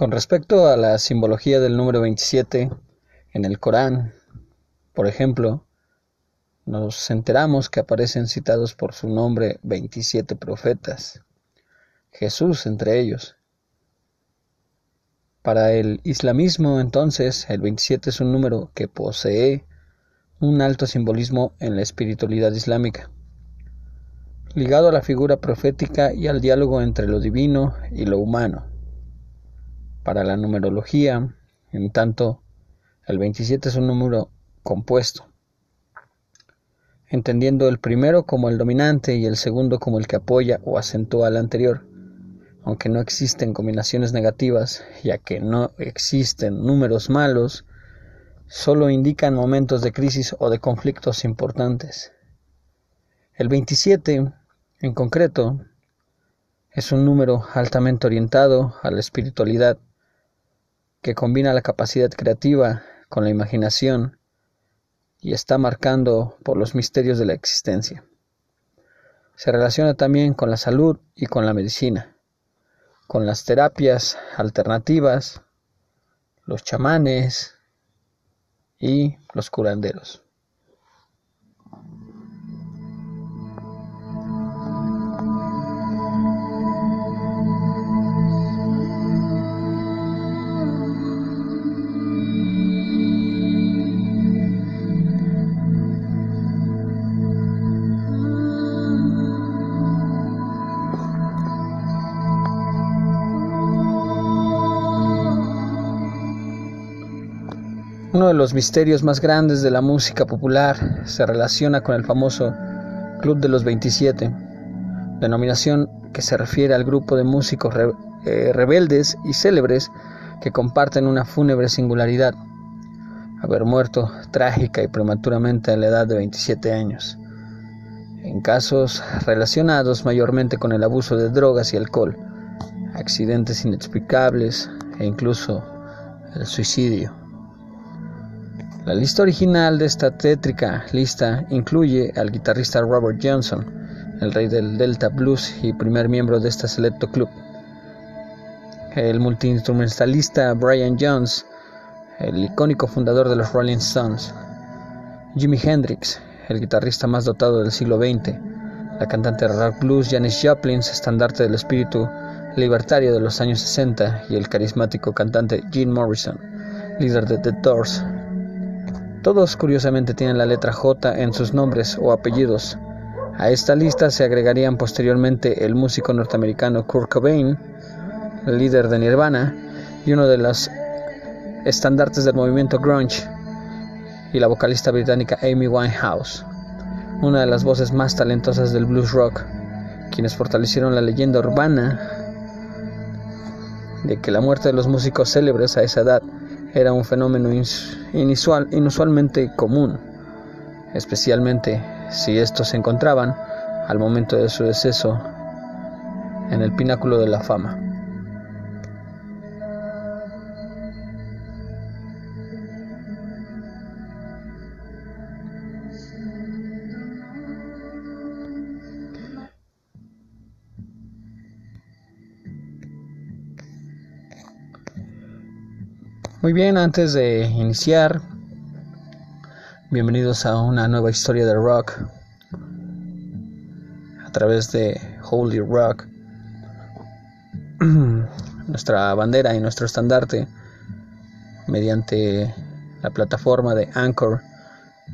Con respecto a la simbología del número 27 en el Corán, por ejemplo, nos enteramos que aparecen citados por su nombre 27 profetas, Jesús entre ellos. Para el islamismo, entonces, el 27 es un número que posee un alto simbolismo en la espiritualidad islámica, ligado a la figura profética y al diálogo entre lo divino y lo humano. Para la numerología, en tanto, el 27 es un número compuesto, entendiendo el primero como el dominante y el segundo como el que apoya o acentúa al anterior, aunque no existen combinaciones negativas, ya que no existen números malos, solo indican momentos de crisis o de conflictos importantes. El 27, en concreto, es un número altamente orientado a la espiritualidad, que combina la capacidad creativa con la imaginación y está marcando por los misterios de la existencia. Se relaciona también con la salud y con la medicina, con las terapias alternativas, los chamanes y los curanderos. Uno de los misterios más grandes de la música popular se relaciona con el famoso Club de los 27, denominación que se refiere al grupo de músicos eh, rebeldes y célebres que comparten una fúnebre singularidad, haber muerto trágica y prematuramente a la edad de 27 años, en casos relacionados mayormente con el abuso de drogas y alcohol, accidentes inexplicables e incluso el suicidio. La lista original de esta tétrica lista incluye al guitarrista Robert Johnson, el rey del Delta Blues y primer miembro de este selecto club, el multiinstrumentalista Brian Jones, el icónico fundador de los Rolling Stones, Jimi Hendrix, el guitarrista más dotado del siglo XX, la cantante de rock blues Janis Joplin, estandarte del espíritu libertario de los años 60, y el carismático cantante Jim Morrison, líder de The Doors, todos curiosamente tienen la letra J en sus nombres o apellidos. A esta lista se agregarían posteriormente el músico norteamericano Kurt Cobain, líder de Nirvana y uno de los estandartes del movimiento grunge, y la vocalista británica Amy Winehouse, una de las voces más talentosas del blues rock, quienes fortalecieron la leyenda urbana de que la muerte de los músicos célebres a esa edad era un fenómeno inusual, inusualmente común, especialmente si estos se encontraban al momento de su deceso en el pináculo de la fama. Muy bien, antes de iniciar, bienvenidos a una nueva historia de rock a través de Holy Rock, nuestra bandera y nuestro estandarte mediante la plataforma de Anchor,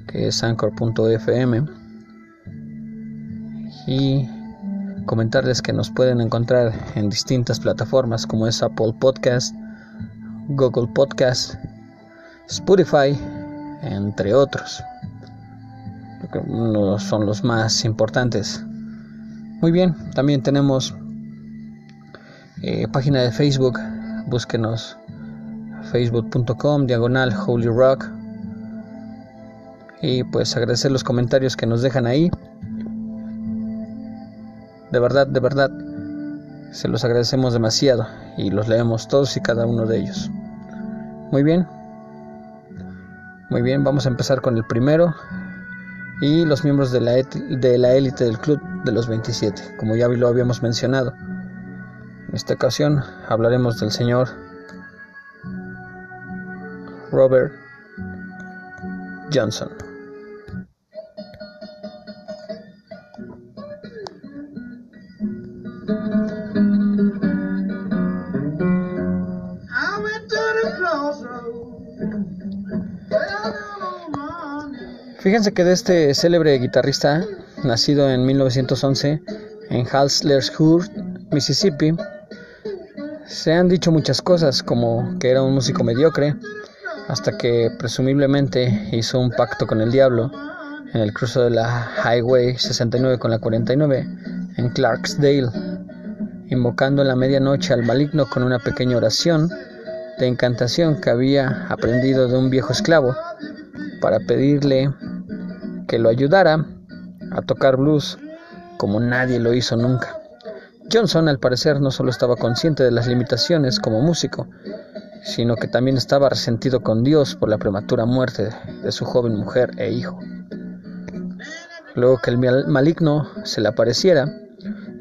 que es anchor.fm, y comentarles que nos pueden encontrar en distintas plataformas como es Apple Podcast, Google Podcast, Spotify, entre otros. No son los más importantes. Muy bien, también tenemos eh, página de Facebook. Búsquenos facebook.com diagonal Holy Rock. Y pues agradecer los comentarios que nos dejan ahí. De verdad, de verdad, se los agradecemos demasiado y los leemos todos y cada uno de ellos. Muy bien. Muy bien, vamos a empezar con el primero y los miembros de la, de la élite del club de los 27, como ya lo habíamos mencionado. En esta ocasión hablaremos del señor Robert Johnson. Fíjense que de este célebre guitarrista, nacido en 1911 en Halslershurst, Mississippi, se han dicho muchas cosas, como que era un músico mediocre, hasta que presumiblemente hizo un pacto con el diablo en el cruce de la Highway 69 con la 49 en Clarksdale, invocando en la medianoche al maligno con una pequeña oración de encantación que había aprendido de un viejo esclavo para pedirle que lo ayudara a tocar blues como nadie lo hizo nunca. Johnson al parecer no solo estaba consciente de las limitaciones como músico, sino que también estaba resentido con Dios por la prematura muerte de su joven mujer e hijo. Luego que el maligno se le apareciera,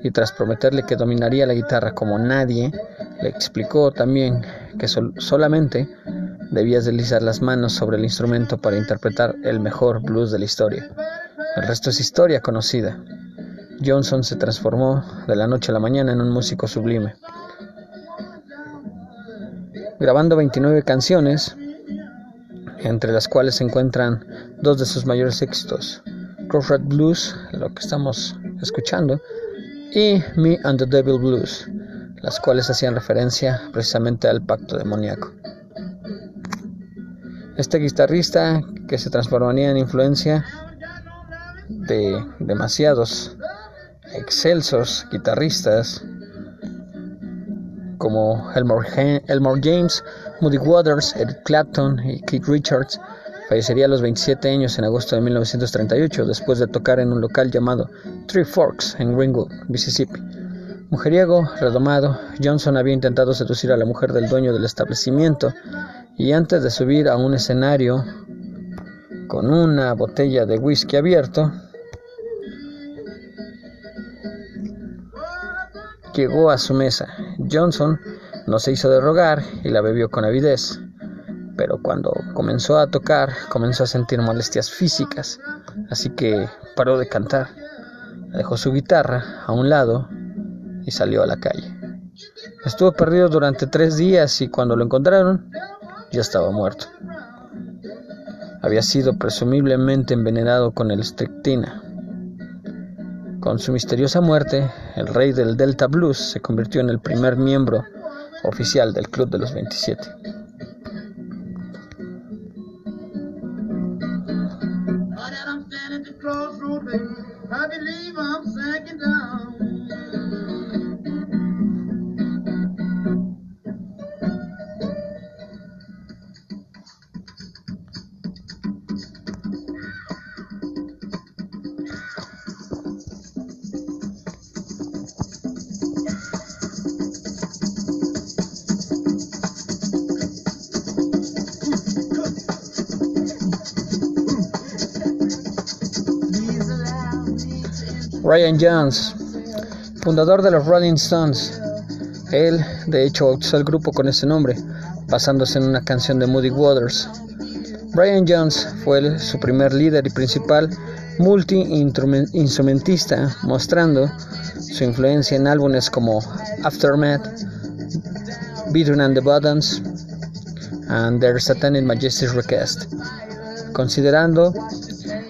y tras prometerle que dominaría la guitarra como nadie, le explicó también que solamente debías deslizar las manos sobre el instrumento para interpretar el mejor blues de la historia. El resto es historia conocida. Johnson se transformó de la noche a la mañana en un músico sublime. Grabando 29 canciones, entre las cuales se encuentran dos de sus mayores éxitos, Crossroad Blues, lo que estamos escuchando, y Me and the Devil Blues, las cuales hacían referencia precisamente al pacto demoníaco. Este guitarrista que se transformaría en influencia de demasiados excelsos guitarristas como Elmore, James, Moody Waters, Eric Clapton y Keith Richards, fallecería a los 27 años en agosto de 1938 después de tocar en un local llamado Three Forks en Greenwood, Mississippi. Mujeriego, redomado, Johnson había intentado seducir a la mujer del dueño del establecimiento y antes de subir a un escenario con una botella de whisky abierto, llegó a su mesa. Johnson no se hizo de rogar y la bebió con avidez, pero cuando comenzó a tocar comenzó a sentir molestias físicas, así que paró de cantar, dejó su guitarra a un lado y salió a la calle. Estuvo perdido durante tres días y cuando lo encontraron ya estaba muerto. Había sido presumiblemente envenenado con el strychnina. Con su misteriosa muerte, el rey del Delta Blues se convirtió en el primer miembro oficial del Club de los 27. Brian Jones, fundador de los Rolling Stones. Él, de hecho, bautizó el grupo con ese nombre, basándose en una canción de Moody Waters. Brian Jones fue su primer líder y principal multi-instrumentista, mostrando su influencia en álbumes como Aftermath, Beaten and the Buttons, and Their Satanic Majesty's Request, considerando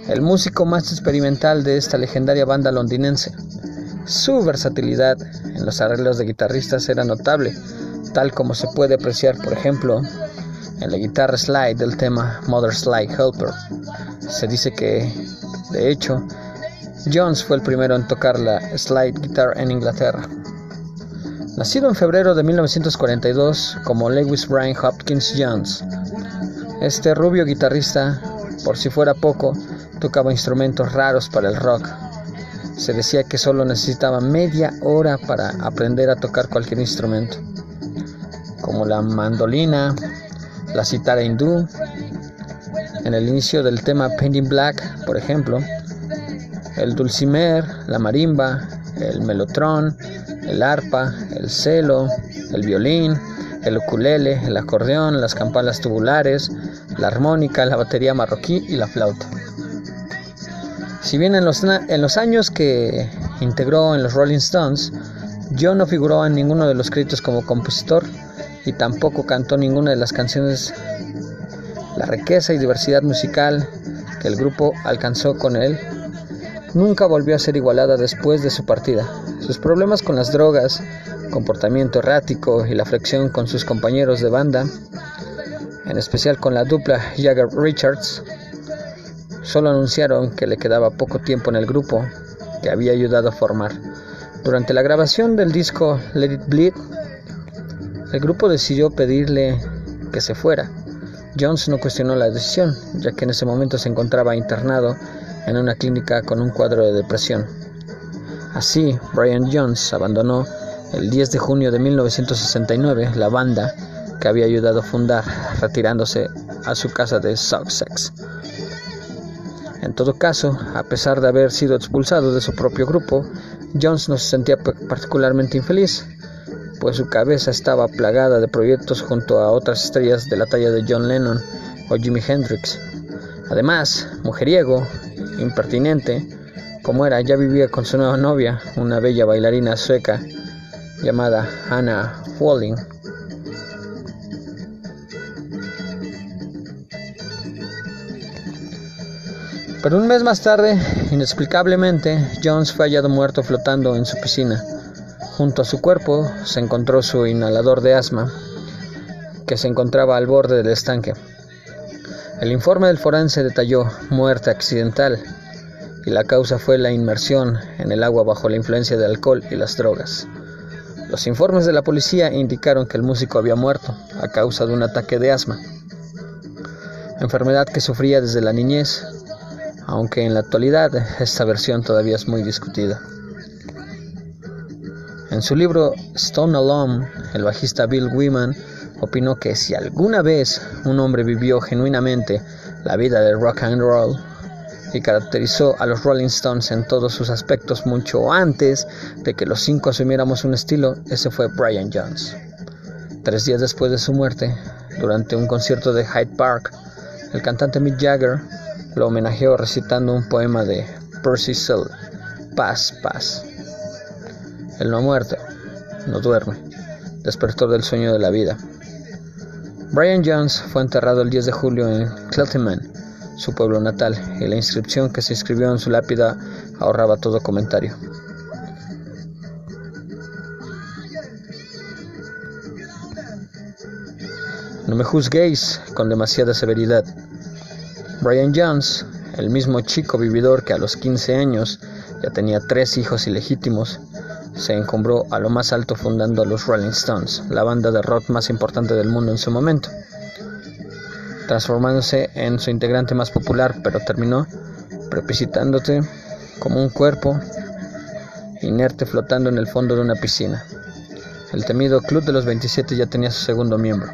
el músico más experimental de esta legendaria banda londinense. Su versatilidad en los arreglos de guitarristas era notable, tal como se puede apreciar, por ejemplo, en la guitarra slide del tema Mother Slide Helper. Se dice que, de hecho, Jones fue el primero en tocar la slide guitar en Inglaterra. Nacido en febrero de 1942 como Lewis Brian Hopkins Jones, este rubio guitarrista, por si fuera poco, tocaba instrumentos raros para el rock. Se decía que solo necesitaba media hora para aprender a tocar cualquier instrumento, como la mandolina, la citara hindú. En el inicio del tema Painting Black, por ejemplo, el dulcimer, la marimba, el melotrón, el arpa, el cello, el violín, el ukulele, el acordeón, las campanas tubulares, la armónica, la batería marroquí y la flauta. Si bien en los, en los años que integró en los Rolling Stones, John no figuró en ninguno de los créditos como compositor y tampoco cantó ninguna de las canciones. La riqueza y diversidad musical que el grupo alcanzó con él nunca volvió a ser igualada después de su partida. Sus problemas con las drogas, comportamiento errático y la fricción con sus compañeros de banda, en especial con la dupla Jagger Richards, solo anunciaron que le quedaba poco tiempo en el grupo que había ayudado a formar. Durante la grabación del disco Let It Bleed, el grupo decidió pedirle que se fuera. Jones no cuestionó la decisión, ya que en ese momento se encontraba internado en una clínica con un cuadro de depresión. Así, Brian Jones abandonó el 10 de junio de 1969 la banda que había ayudado a fundar, retirándose a su casa de Sussex. En todo caso, a pesar de haber sido expulsado de su propio grupo, Jones no se sentía particularmente infeliz, pues su cabeza estaba plagada de proyectos junto a otras estrellas de la talla de John Lennon o Jimi Hendrix. Además, mujeriego, impertinente, como era, ya vivía con su nueva novia, una bella bailarina sueca llamada Hannah Walling. Pero un mes más tarde, inexplicablemente, Jones fue hallado muerto flotando en su piscina. Junto a su cuerpo se encontró su inhalador de asma, que se encontraba al borde del estanque. El informe del forense detalló muerte accidental y la causa fue la inmersión en el agua bajo la influencia del alcohol y las drogas. Los informes de la policía indicaron que el músico había muerto a causa de un ataque de asma, enfermedad que sufría desde la niñez, aunque en la actualidad esta versión todavía es muy discutida. En su libro Stone Alone, el bajista Bill Wyman opinó que si alguna vez un hombre vivió genuinamente la vida del rock and roll y caracterizó a los Rolling Stones en todos sus aspectos mucho antes de que los cinco asumiéramos un estilo, ese fue Brian Jones. Tres días después de su muerte, durante un concierto de Hyde Park, el cantante Mick Jagger lo homenajeó recitando un poema de Percy Shelley, Paz, paz. Él no ha muerto, no duerme, despertó del sueño de la vida. Brian Jones fue enterrado el 10 de julio en Cheltenham, su pueblo natal, y la inscripción que se escribió en su lápida ahorraba todo comentario. No me juzguéis con demasiada severidad. Brian Jones, el mismo chico vividor que a los 15 años ya tenía tres hijos ilegítimos, se encumbró a lo más alto fundando los Rolling Stones, la banda de rock más importante del mundo en su momento transformándose en su integrante más popular, pero terminó precipitándose como un cuerpo inerte flotando en el fondo de una piscina. El temido Club de los 27 ya tenía su segundo miembro.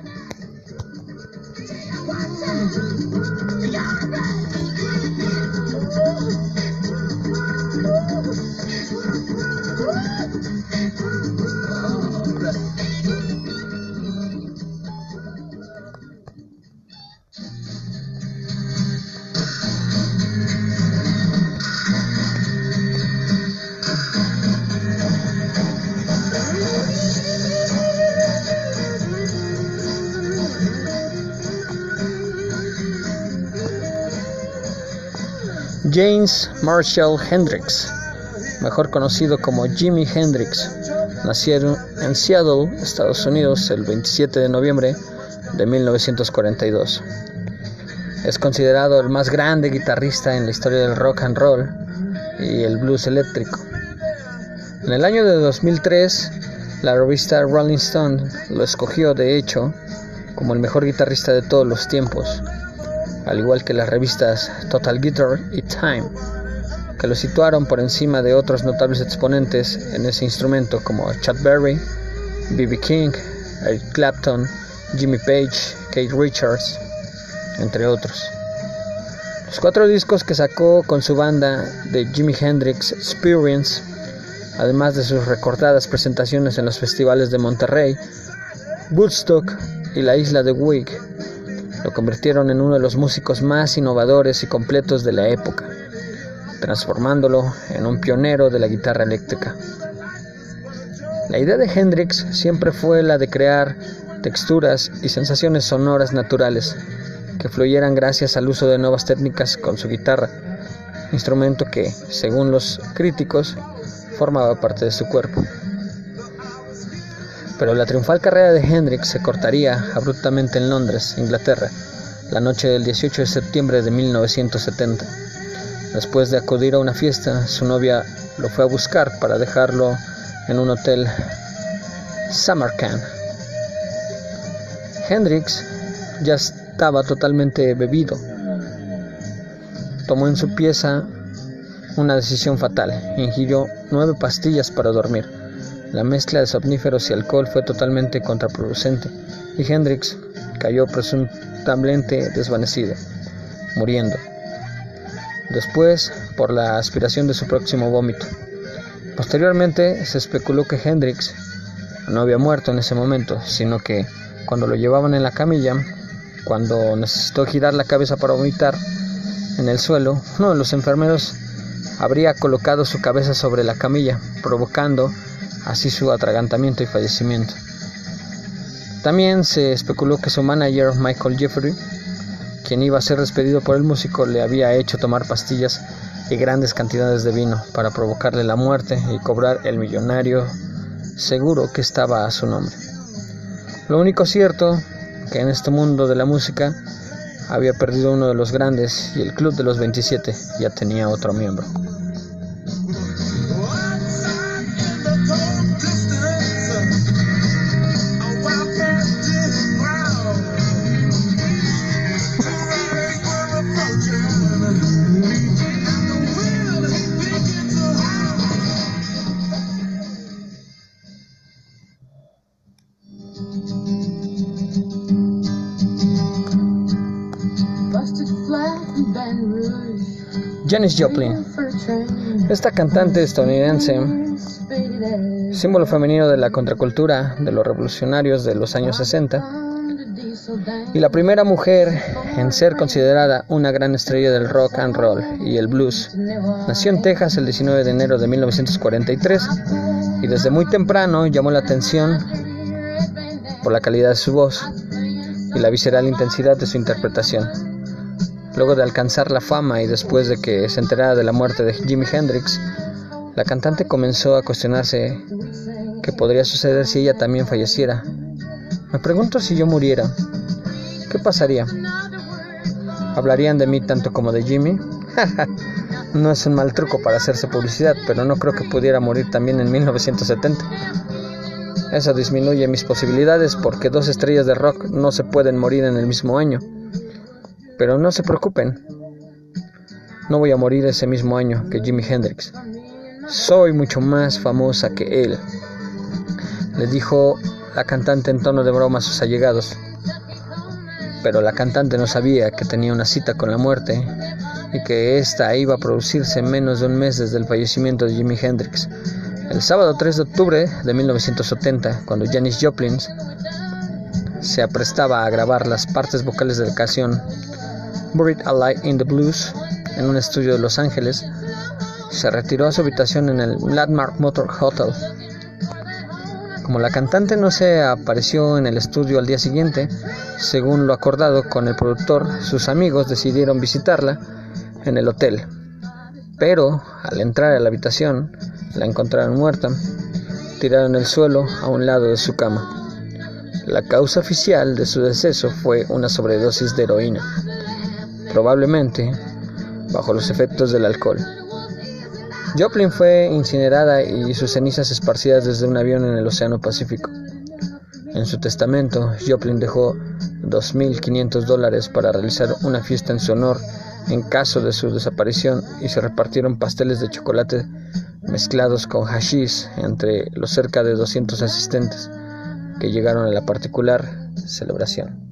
James Marshall Hendrix, mejor conocido como Jimi Hendrix, nació en Seattle, Estados Unidos, el 27 de noviembre de 1942. Es considerado el más grande guitarrista en la historia del rock and roll y el blues eléctrico. En el año de 2003, la revista Rolling Stone lo escogió, de hecho, como el mejor guitarrista de todos los tiempos al igual que las revistas Total Guitar y Time, que lo situaron por encima de otros notables exponentes en ese instrumento como Chad Berry, B.B. King, Eric Clapton, Jimmy Page, Kate Richards, entre otros. Los cuatro discos que sacó con su banda de Jimi Hendrix Experience, además de sus recordadas presentaciones en los festivales de Monterrey, Woodstock y la isla de Wig lo convirtieron en uno de los músicos más innovadores y completos de la época, transformándolo en un pionero de la guitarra eléctrica. La idea de Hendrix siempre fue la de crear texturas y sensaciones sonoras naturales que fluyeran gracias al uso de nuevas técnicas con su guitarra, instrumento que, según los críticos, formaba parte de su cuerpo. Pero la triunfal carrera de Hendrix se cortaría abruptamente en Londres, Inglaterra, la noche del 18 de septiembre de 1970. Después de acudir a una fiesta, su novia lo fue a buscar para dejarlo en un hotel Samarkand. Hendrix ya estaba totalmente bebido. Tomó en su pieza una decisión fatal. Ingirió nueve pastillas para dormir. La mezcla de somníferos y alcohol fue totalmente contraproducente y Hendrix cayó presuntamente desvanecido, muriendo. Después, por la aspiración de su próximo vómito. Posteriormente se especuló que Hendrix no había muerto en ese momento, sino que cuando lo llevaban en la camilla, cuando necesitó girar la cabeza para vomitar en el suelo, uno de los enfermeros habría colocado su cabeza sobre la camilla, provocando así su atragantamiento y fallecimiento. También se especuló que su manager Michael Jeffrey, quien iba a ser despedido por el músico, le había hecho tomar pastillas y grandes cantidades de vino para provocarle la muerte y cobrar el millonario seguro que estaba a su nombre. Lo único cierto que en este mundo de la música había perdido uno de los grandes y el club de los 27 ya tenía otro miembro. Janis Joplin. Esta cantante estadounidense, símbolo femenino de la contracultura de los revolucionarios de los años 60, y la primera mujer en ser considerada una gran estrella del rock and roll y el blues. Nació en Texas el 19 de enero de 1943 y desde muy temprano llamó la atención por la calidad de su voz y la visceral intensidad de su interpretación. Luego de alcanzar la fama y después de que se enterara de la muerte de Jimi Hendrix, la cantante comenzó a cuestionarse qué podría suceder si ella también falleciera. Me pregunto si yo muriera, ¿qué pasaría? ¿Hablarían de mí tanto como de Jimmy? no es un mal truco para hacerse publicidad, pero no creo que pudiera morir también en 1970. Eso disminuye mis posibilidades porque dos estrellas de rock no se pueden morir en el mismo año. Pero no se preocupen, no voy a morir ese mismo año que Jimi Hendrix. Soy mucho más famosa que él, le dijo la cantante en tono de broma a sus allegados. Pero la cantante no sabía que tenía una cita con la muerte y que ésta iba a producirse en menos de un mes desde el fallecimiento de Jimi Hendrix. El sábado 3 de octubre de 1970, cuando Janis Joplin se aprestaba a grabar las partes vocales de la canción Buried Alive in the Blues en un estudio de Los Ángeles, se retiró a su habitación en el Landmark Motor Hotel. Como la cantante no se apareció en el estudio al día siguiente, según lo acordado con el productor, sus amigos decidieron visitarla en el hotel. Pero al entrar a la habitación, la encontraron muerta, tirada en el suelo a un lado de su cama. La causa oficial de su deceso fue una sobredosis de heroína probablemente bajo los efectos del alcohol. Joplin fue incinerada y sus cenizas esparcidas desde un avión en el Océano Pacífico. En su testamento, Joplin dejó 2.500 dólares para realizar una fiesta en su honor en caso de su desaparición y se repartieron pasteles de chocolate mezclados con hashish entre los cerca de 200 asistentes que llegaron a la particular celebración.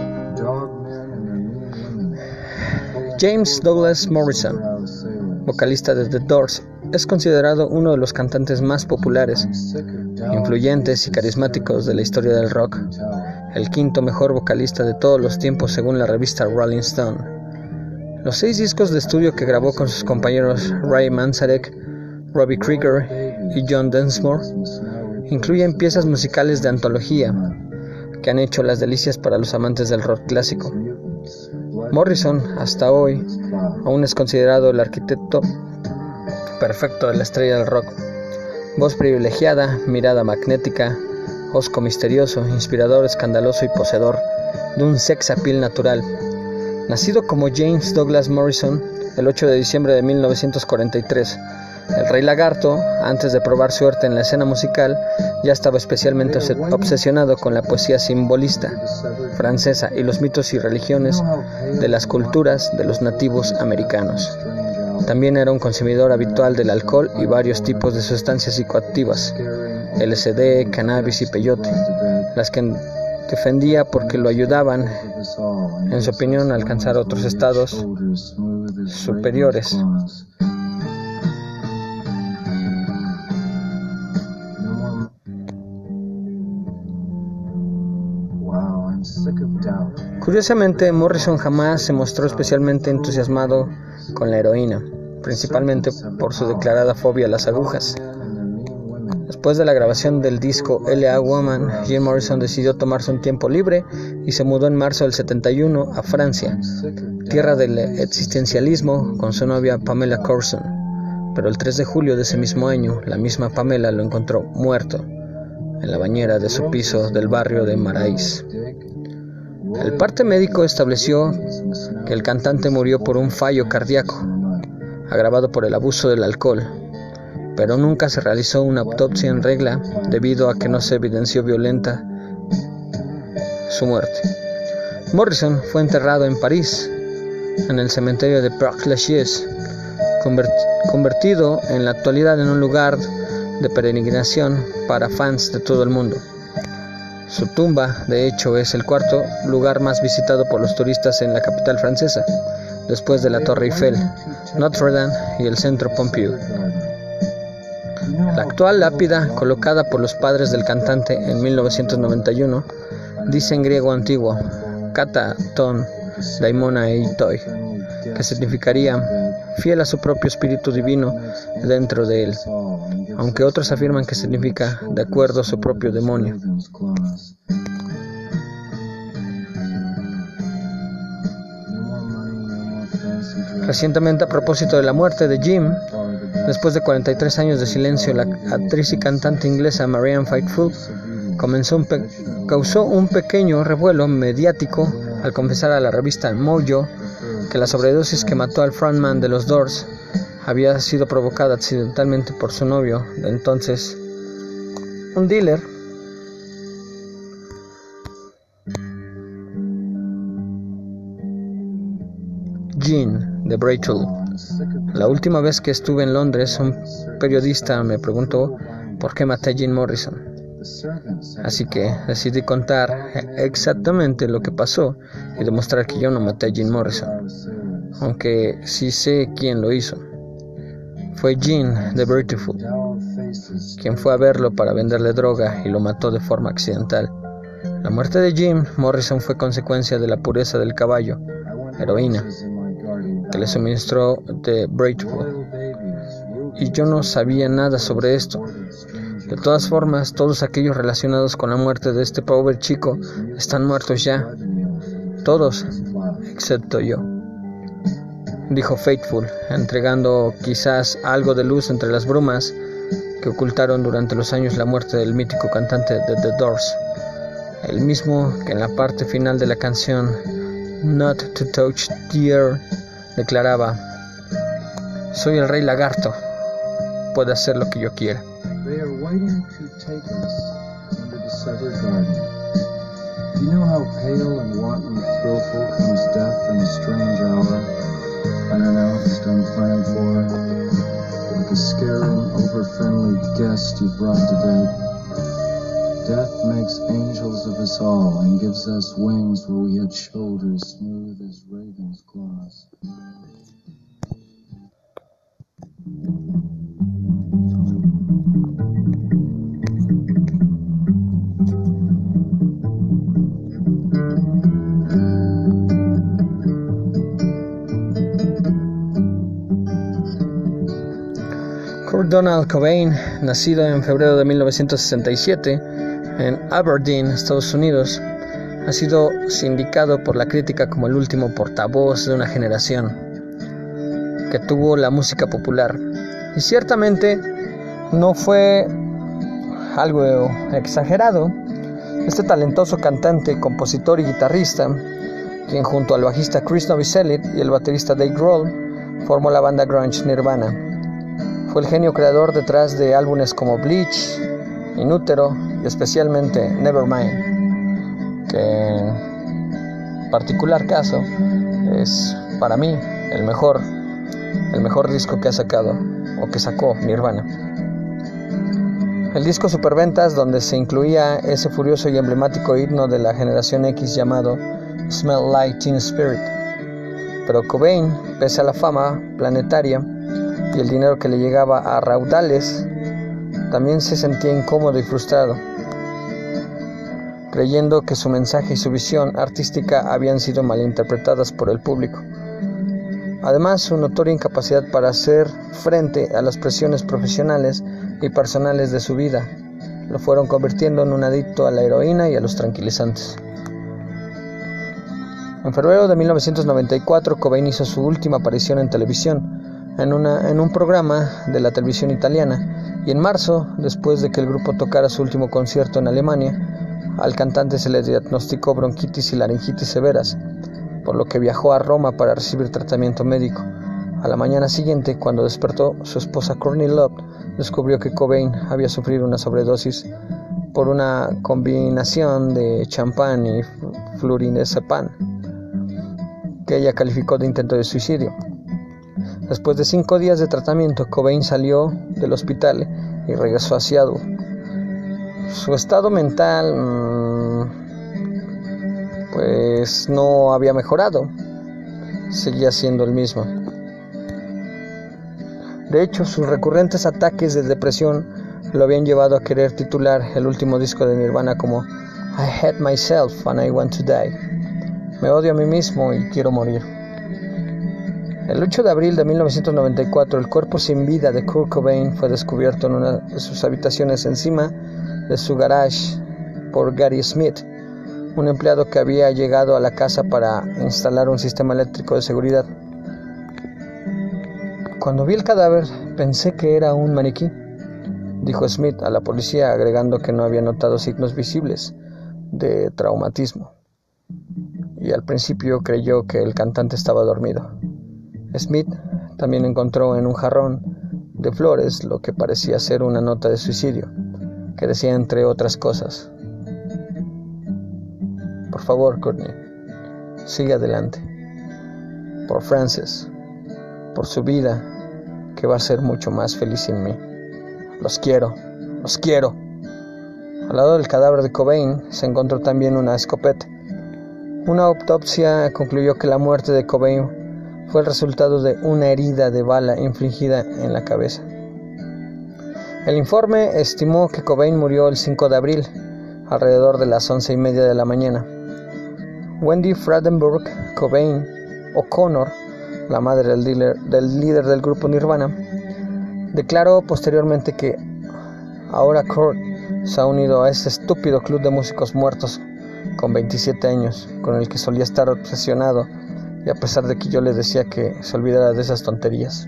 James Douglas Morrison, vocalista de The Doors, es considerado uno de los cantantes más populares, influyentes y carismáticos de la historia del rock, el quinto mejor vocalista de todos los tiempos según la revista Rolling Stone. Los seis discos de estudio que grabó con sus compañeros Ray Manzarek, Robbie Krieger y John Densmore incluyen piezas musicales de antología que han hecho las delicias para los amantes del rock clásico. Morrison, hasta hoy, aún es considerado el arquitecto perfecto de la estrella del rock. Voz privilegiada, mirada magnética, osco misterioso, inspirador, escandaloso y poseedor de un sex appeal natural. Nacido como James Douglas Morrison el 8 de diciembre de 1943, el rey lagarto, antes de probar suerte en la escena musical, ya estaba especialmente obsesionado con la poesía simbolista francesa y los mitos y religiones de las culturas de los nativos americanos. También era un consumidor habitual del alcohol y varios tipos de sustancias psicoactivas, LSD, cannabis y peyote, las que defendía porque lo ayudaban, en su opinión, a alcanzar otros estados superiores. Curiosamente, Morrison jamás se mostró especialmente entusiasmado con la heroína, principalmente por su declarada fobia a las agujas. Después de la grabación del disco L.A. Woman, Jim Morrison decidió tomarse un tiempo libre y se mudó en marzo del 71 a Francia, tierra del existencialismo, con su novia Pamela Corson. Pero el 3 de julio de ese mismo año, la misma Pamela lo encontró muerto en la bañera de su piso del barrio de Marais. El parte médico estableció que el cantante murió por un fallo cardíaco, agravado por el abuso del alcohol, pero nunca se realizó una autopsia en regla debido a que no se evidenció violenta su muerte. Morrison fue enterrado en París, en el cementerio de Père-Lachaise, convertido en la actualidad en un lugar de peregrinación para fans de todo el mundo. Su tumba, de hecho, es el cuarto lugar más visitado por los turistas en la capital francesa, después de la Torre Eiffel, Notre Dame y el Centro Pompidou. La actual lápida, colocada por los padres del cantante en 1991, dice en griego antiguo, Kata ton daimona eitoi, que significaría fiel a su propio espíritu divino dentro de él aunque otros afirman que significa de acuerdo a su propio demonio. Recientemente, a propósito de la muerte de Jim, después de 43 años de silencio, la actriz y cantante inglesa Marianne Faithfull causó un pequeño revuelo mediático al confesar a la revista Mojo que la sobredosis que mató al frontman de los Doors había sido provocada accidentalmente por su novio entonces, un dealer. Jean de Braytool. La última vez que estuve en Londres, un periodista me preguntó por qué maté a Jean Morrison. Así que decidí contar exactamente lo que pasó y demostrar que yo no maté a Jean Morrison, aunque sí sé quién lo hizo. Fue Jean the Beautiful quien fue a verlo para venderle droga y lo mató de forma accidental. La muerte de Jim Morrison fue consecuencia de la pureza del caballo, heroína, que le suministró The Beautiful. Y yo no sabía nada sobre esto. De todas formas, todos aquellos relacionados con la muerte de este pobre chico están muertos ya. Todos, excepto yo dijo Faithful, entregando quizás algo de luz entre las brumas que ocultaron durante los años la muerte del mítico cantante de The Doors, el mismo que en la parte final de la canción Not to Touch Earth declaraba, soy el rey lagarto, puede hacer lo que yo quiera. Unannounced, unplanned for, like a scaring, over-friendly guest you brought to bed. Death makes angels of us all and gives us wings where we had shoulders smooth Donald Cobain, nacido en febrero de 1967 en Aberdeen, Estados Unidos, ha sido sindicado por la crítica como el último portavoz de una generación que tuvo la música popular. Y ciertamente no fue algo exagerado. Este talentoso cantante, compositor y guitarrista, quien junto al bajista Chris Novoselic y el baterista Dave Grohl formó la banda grunge Nirvana. Fue el genio creador detrás de álbumes como Bleach, Inútero y especialmente Nevermind, que en particular caso es para mí el mejor, el mejor disco que ha sacado o que sacó Nirvana. El disco Superventas, donde se incluía ese furioso y emblemático himno de la generación X llamado Smell Like Teen Spirit. Pero Cobain, pese a la fama planetaria, y el dinero que le llegaba a raudales, también se sentía incómodo y frustrado, creyendo que su mensaje y su visión artística habían sido malinterpretadas por el público. Además, su notoria incapacidad para hacer frente a las presiones profesionales y personales de su vida lo fueron convirtiendo en un adicto a la heroína y a los tranquilizantes. En febrero de 1994, Cobain hizo su última aparición en televisión, en, un programa de la televisión italiana y en marzo, después de que el grupo tocara su último concierto en Alemania, al cantante se le diagnosticó bronquitis y laringitis severas, por lo que viajó a Roma para recibir tratamiento médico. A la mañana siguiente, cuando despertó, su esposa Courtney Love descubrió que Cobain había sufrido una sobredosis por una combinación de champán y flurinezepam, que ella calificó de intento de suicidio. Después de cinco días de tratamiento, Cobain salió del hospital y regresó a Seattle. Su estado mental mm, pues no había mejorado, seguía siendo el mismo. De hecho, sus recurrentes ataques de depresión lo habían llevado a querer titular el último disco de Nirvana como I hate myself and I want to die. Me odio a mí mismo y quiero morir. El 8 de abril de 1994, el cuerpo sin vida de Kurt Cobain fue descubierto en una de sus habitaciones encima de su garage por Gary Smith, un empleado que había llegado a la casa para instalar un sistema eléctrico de seguridad. Cuando vi el cadáver pensé que era un maniquí, dijo Smith a la policía agregando que no había notado signos visibles de traumatismo y al principio creyó que el cantante estaba dormido. Smith también encontró en un jarrón de flores lo que parecía ser una nota de suicidio, que decía entre otras cosas, Por favor, Courtney, sigue adelante. Por Frances, por su vida, que va a ser mucho más feliz sin mí. Los quiero, los quiero. Al lado del cadáver de Cobain se encontró también una escopeta. Una autopsia concluyó que la muerte de Cobain fue el resultado de una herida de bala infligida en la cabeza. El informe estimó que Cobain murió el 5 de abril, alrededor de las once y media de la mañana. Wendy Fradenburg Cobain O'Connor, la madre del, del líder del grupo Nirvana, declaró posteriormente que ahora Kurt se ha unido a ese estúpido club de músicos muertos con 27 años, con el que solía estar obsesionado y a pesar de que yo le decía que se olvidara de esas tonterías.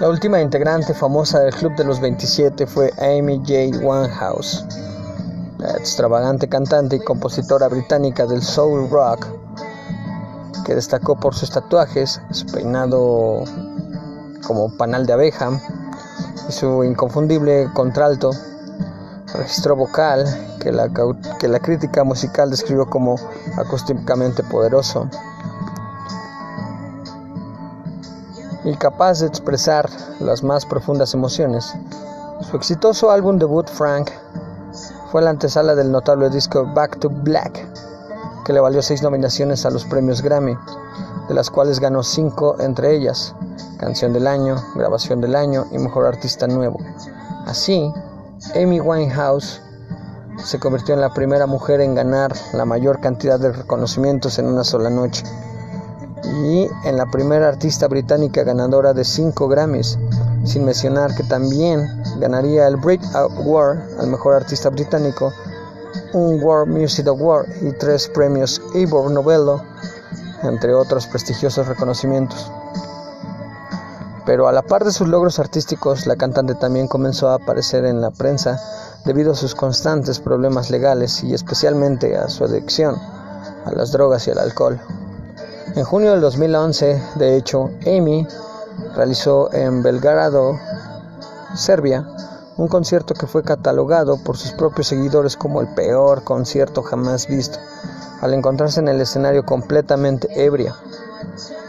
La última integrante famosa del Club de los 27 fue Amy J. Winehouse, la extravagante cantante y compositora británica del soul rock, que destacó por sus tatuajes, su peinado como panal de abeja y su inconfundible contralto, registro vocal que la, que la crítica musical describió como acústicamente poderoso. Y capaz de expresar las más profundas emociones. Su exitoso álbum debut Frank fue la antesala del notable disco Back to Black, que le valió seis nominaciones a los premios Grammy, de las cuales ganó cinco entre ellas, Canción del Año, Grabación del Año y Mejor Artista Nuevo. Así, Amy Winehouse se convirtió en la primera mujer en ganar la mayor cantidad de reconocimientos en una sola noche y en la primera artista británica ganadora de 5 Grammys, sin mencionar que también ganaría el Brit Award al mejor artista británico, un World Music Award y tres premios Ivor Novello, entre otros prestigiosos reconocimientos. Pero a la par de sus logros artísticos, la cantante también comenzó a aparecer en la prensa debido a sus constantes problemas legales y especialmente a su adicción a las drogas y al alcohol. En junio del 2011, de hecho, Amy realizó en Belgrado, Serbia, un concierto que fue catalogado por sus propios seguidores como el peor concierto jamás visto, al encontrarse en el escenario completamente ebria.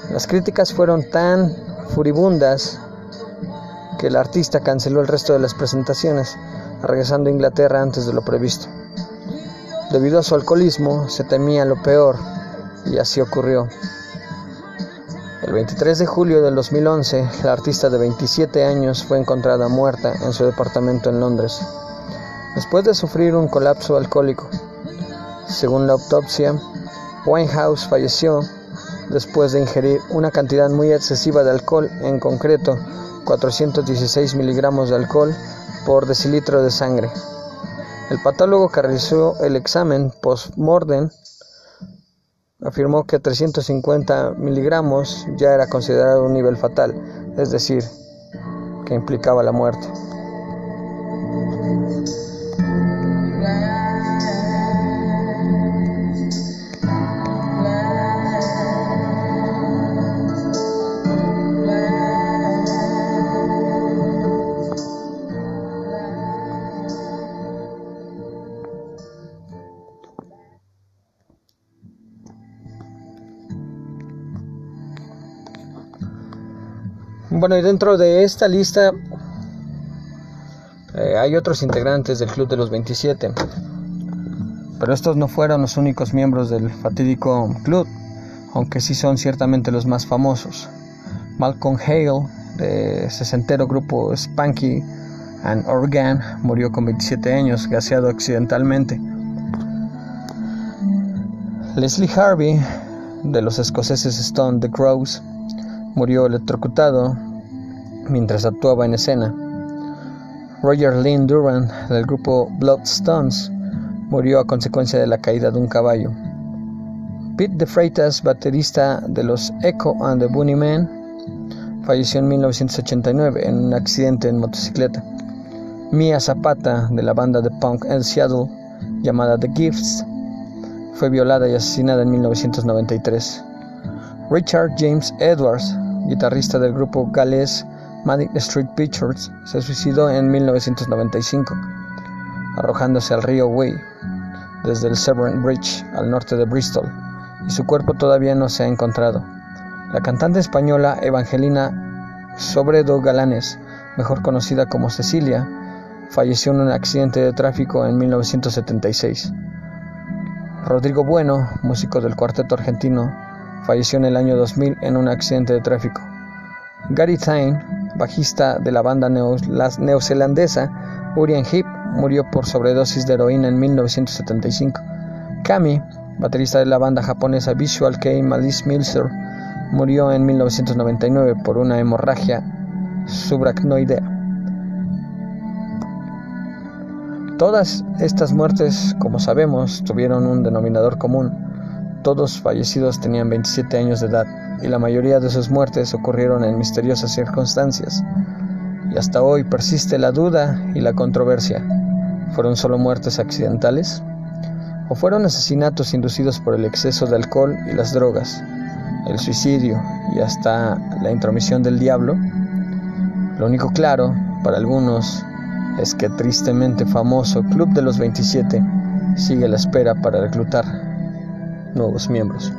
Las críticas fueron tan furibundas que el artista canceló el resto de las presentaciones, regresando a Inglaterra antes de lo previsto. Debido a su alcoholismo, se temía lo peor, y así ocurrió. El 23 de julio del 2011, la artista de 27 años fue encontrada muerta en su departamento en Londres, después de sufrir un colapso alcohólico. Según la autopsia, Winehouse falleció después de ingerir una cantidad muy excesiva de alcohol, en concreto 416 miligramos de alcohol por decilitro de sangre. El patólogo que realizó el examen post-mortem afirmó que 350 miligramos ya era considerado un nivel fatal, es decir, que implicaba la muerte. Bueno, y dentro de esta lista eh, hay otros integrantes del Club de los 27, pero estos no fueron los únicos miembros del fatídico club, aunque sí son ciertamente los más famosos. Malcolm Hale, de sesentero grupo Spanky and Organ, murió con 27 años, gaseado accidentalmente. Leslie Harvey, de los escoceses Stone the Crows, murió electrocutado mientras actuaba en escena. Roger Lynn Duran, del grupo Bloodstones, murió a consecuencia de la caída de un caballo. Pete de Freitas, baterista de los Echo and the Bunny Men, falleció en 1989 en un accidente en motocicleta. Mia Zapata, de la banda de punk El Seattle llamada The Gifts, fue violada y asesinada en 1993. Richard James Edwards, guitarrista del grupo galés Manic Street Pictures, se suicidó en 1995, arrojándose al río Wye desde el Severn Bridge al norte de Bristol, y su cuerpo todavía no se ha encontrado. La cantante española Evangelina Sobredo Galanes, mejor conocida como Cecilia, falleció en un accidente de tráfico en 1976. Rodrigo Bueno, músico del cuarteto argentino, falleció en el año 2000 en un accidente de tráfico. Gary Tyne, bajista de la banda neozelandesa Urian Heep, murió por sobredosis de heroína en 1975. Kami, baterista de la banda japonesa Visual Kei Malice Milser, murió en 1999 por una hemorragia subaracnoidea. Todas estas muertes, como sabemos, tuvieron un denominador común todos fallecidos tenían 27 años de edad y la mayoría de sus muertes ocurrieron en misteriosas circunstancias. y hasta hoy persiste la duda y la controversia. ¿Fueron solo muertes accidentales? ¿O fueron asesinatos inducidos por el exceso de alcohol y las drogas, el suicidio y hasta la intromisión del diablo? Lo único claro para algunos es que tristemente famoso Club de los 27 sigue la espera para reclutar nuevos miembros.